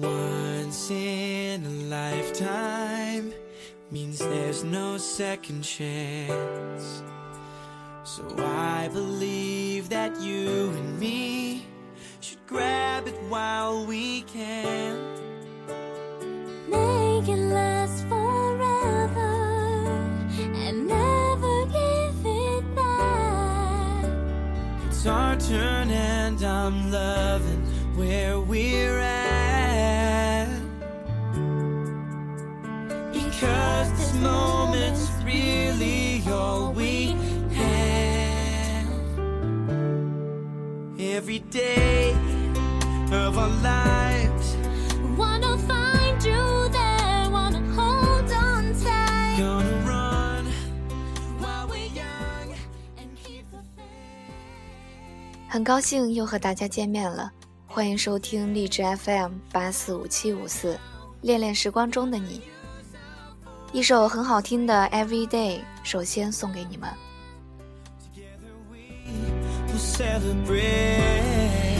Once in a lifetime means there's no second chance. So I believe that you and me should grab it while we can. Make it last forever and never give it back. It's our turn and I'm loving where we're at. Every day of our lives, Wanna find you there, wanna hold on tight. gonna run while we're young. And keep the faith. 很高兴又和大家见面了，欢迎收听荔枝 FM 八四五七五四，恋恋时光中的你。一首很好听的《Every Day》，首先送给你们。people celebrate.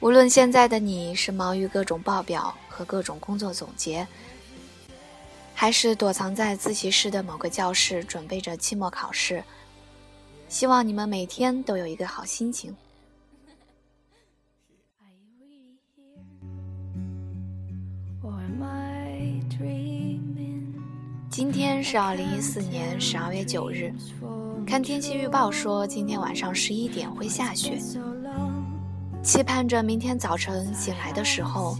无论现在的你是忙于各种报表和各种工作总结，还是躲藏在自习室的某个教室准备着期末考试，希望你们每天都有一个好心情。今天是二零一四年十二月九日，看天气预报说今天晚上十一点会下雪，期盼着明天早晨醒来的时候，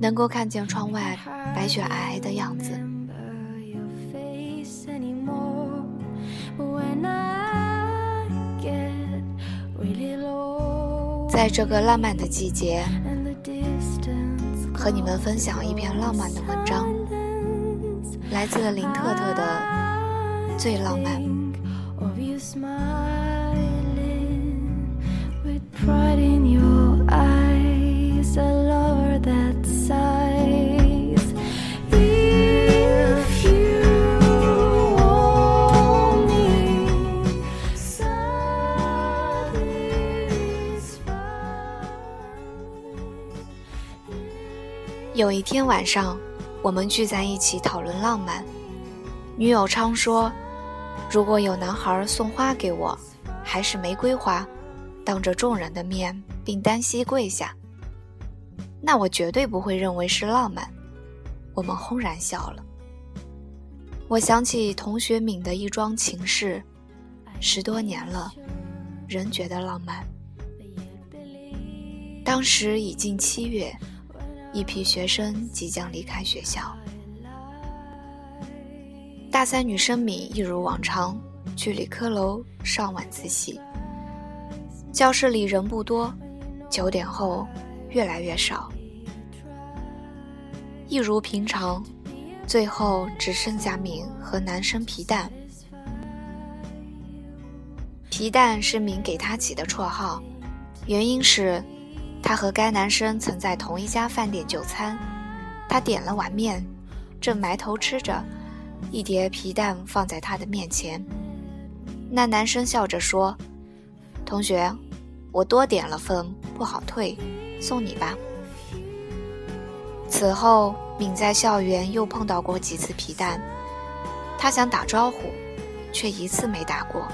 能够看见窗外白雪皑皑的样子。在这个浪漫的季节，和你们分享一篇浪漫的文章，来自林特特的最浪漫。有一天晚上，我们聚在一起讨论浪漫。女友昌说：“如果有男孩送花给我，还是玫瑰花，当着众人的面并单膝跪下，那我绝对不会认为是浪漫。我们轰然笑了。我想起同学敏的一桩情事，十多年了，仍觉得浪漫。当时已近七月，一批学生即将离开学校。大三女生敏一如往常去理科楼上晚自习。教室里人不多，九点后越来越少。一如平常，最后只剩下敏和男生皮蛋。皮蛋是敏给他起的绰号，原因是他和该男生曾在同一家饭店就餐，他点了碗面，正埋头吃着，一碟皮蛋放在他的面前。那男生笑着说：“同学，我多点了份，不好退，送你吧。”此后，敏在校园又碰到过几次皮蛋，他想打招呼，却一次没打过。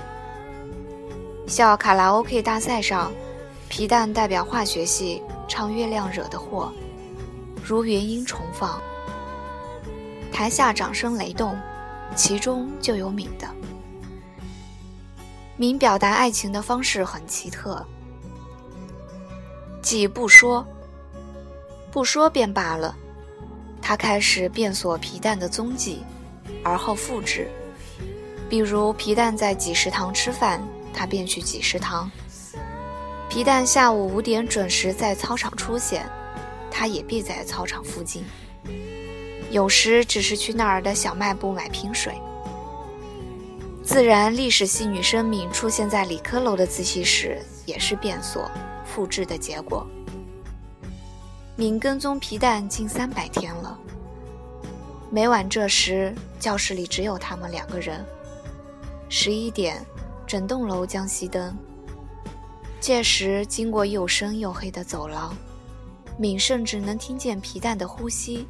校卡拉 OK 大赛上，皮蛋代表化学系唱《月亮惹的祸》，如原音重放，台下掌声雷动，其中就有敏的。敏表达爱情的方式很奇特，既不说，不说便罢了，他开始变索皮蛋的踪迹，而后复制。比如皮蛋在几食堂吃饭，他便去几食堂；皮蛋下午五点准时在操场出现，他也必在操场附近。有时只是去那儿的小卖部买瓶水。自然历史系女生敏出现在理科楼的自习室，也是变锁复制的结果。敏跟踪皮蛋近三百天了，每晚这时教室里只有他们两个人。十一点，整栋楼将熄灯。届时经过又深又黑的走廊，敏甚至能听见皮蛋的呼吸。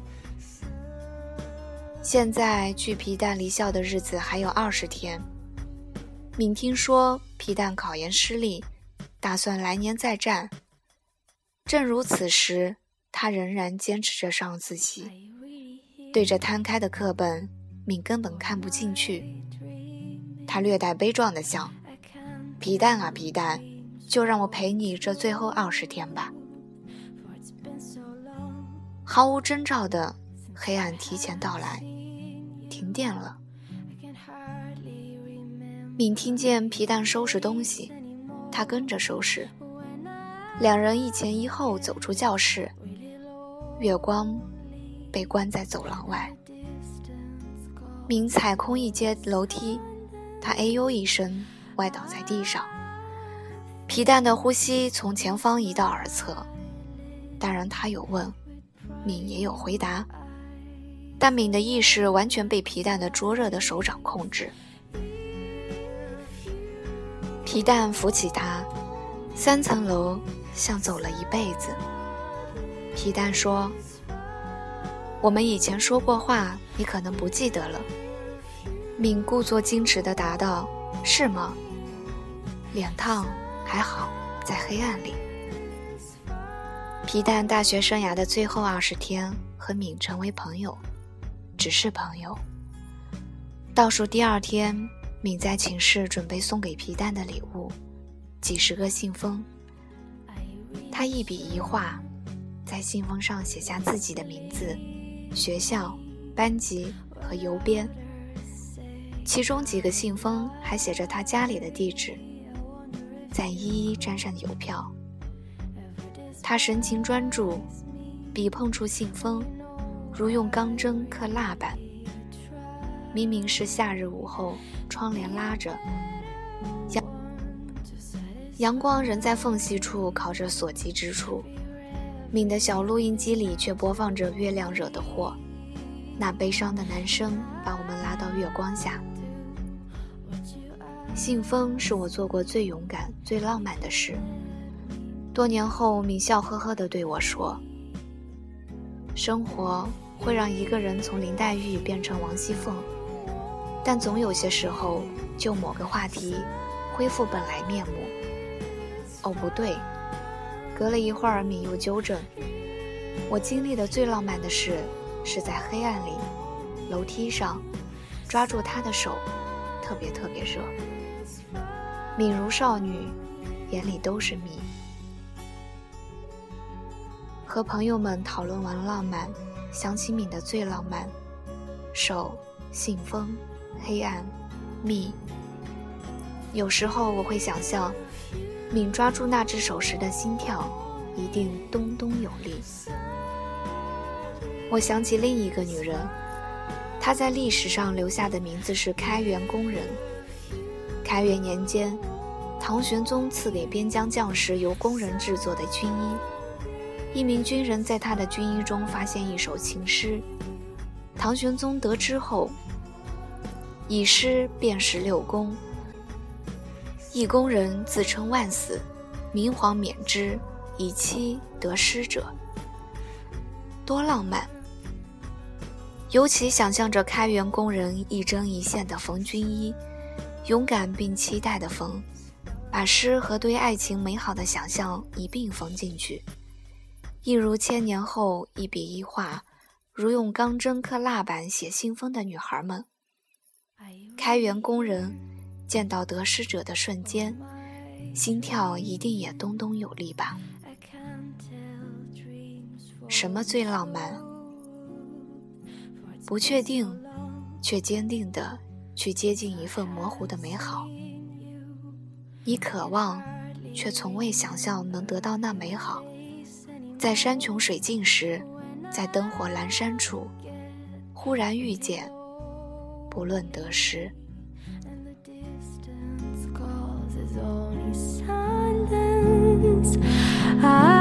现在距皮蛋离校的日子还有二十天。敏听说皮蛋考研失利，打算来年再战。正如此时，他仍然坚持着上自习，对着摊开的课本，敏根本看不进去。他略带悲壮地想：“皮蛋啊皮蛋，就让我陪你这最后二十天吧。”毫无征兆的黑暗提前到来，停电了。敏听见皮蛋收拾东西，他跟着收拾。两人一前一后走出教室，月光被关在走廊外。敏踩空一阶楼梯，他哎呦一声，歪倒在地上。皮蛋的呼吸从前方移到耳侧，当然他有问，敏也有回答，但敏的意识完全被皮蛋的灼热的手掌控制。皮蛋扶起他，三层楼像走了一辈子。皮蛋说：“我们以前说过话，你可能不记得了。”敏故作矜持地答道：“是吗？”脸烫，还好，在黑暗里。皮蛋大学生涯的最后二十天，和敏成为朋友，只是朋友。倒数第二天，敏在寝室准备送给皮蛋的礼物，几十个信封。他一笔一画，在信封上写下自己的名字、学校、班级和邮编。其中几个信封还写着他家里的地址，再一一粘上邮票。他神情专注，笔碰触信封，如用钢针刻蜡般。明明是夏日午后，窗帘拉着，阳阳光仍在缝隙处烤着所及之处。敏的小录音机里却播放着月亮惹的祸，那悲伤的男声把我们拉到月光下。信封是我做过最勇敢、最浪漫的事。多年后，敏笑呵呵地对我说：“生活会让一个人从林黛玉变成王熙凤，但总有些时候，就某个话题，恢复本来面目。”哦，不对。隔了一会儿，敏又纠正：“我经历的最浪漫的事，是在黑暗里，楼梯上，抓住他的手，特别特别热。”敏如少女，眼里都是蜜。和朋友们讨论完浪漫，想起敏的最浪漫：手、信封、黑暗、蜜。有时候我会想象，敏抓住那只手时的心跳，一定咚咚有力。我想起另一个女人，她在历史上留下的名字是开元宫人。开元年间，唐玄宗赐给边疆将士由工人制作的军衣。一名军人在他的军衣中发现一首情诗，唐玄宗得知后，以诗辨识六宫。一宫人自称万死，明皇免之，以期得失者。多浪漫！尤其想象着开元宫人一针一线的缝军衣。勇敢并期待的缝，把诗和对爱情美好的想象一并缝进去，一如千年后一笔一画，如用钢针刻蜡板写信封的女孩们。开元工人见到得失者的瞬间，心跳一定也咚咚有力吧？什么最浪漫？不确定，却坚定的。去接近一份模糊的美好，你渴望，却从未想象能得到那美好。在山穷水尽时，在灯火阑珊处，忽然遇见，不论得失。I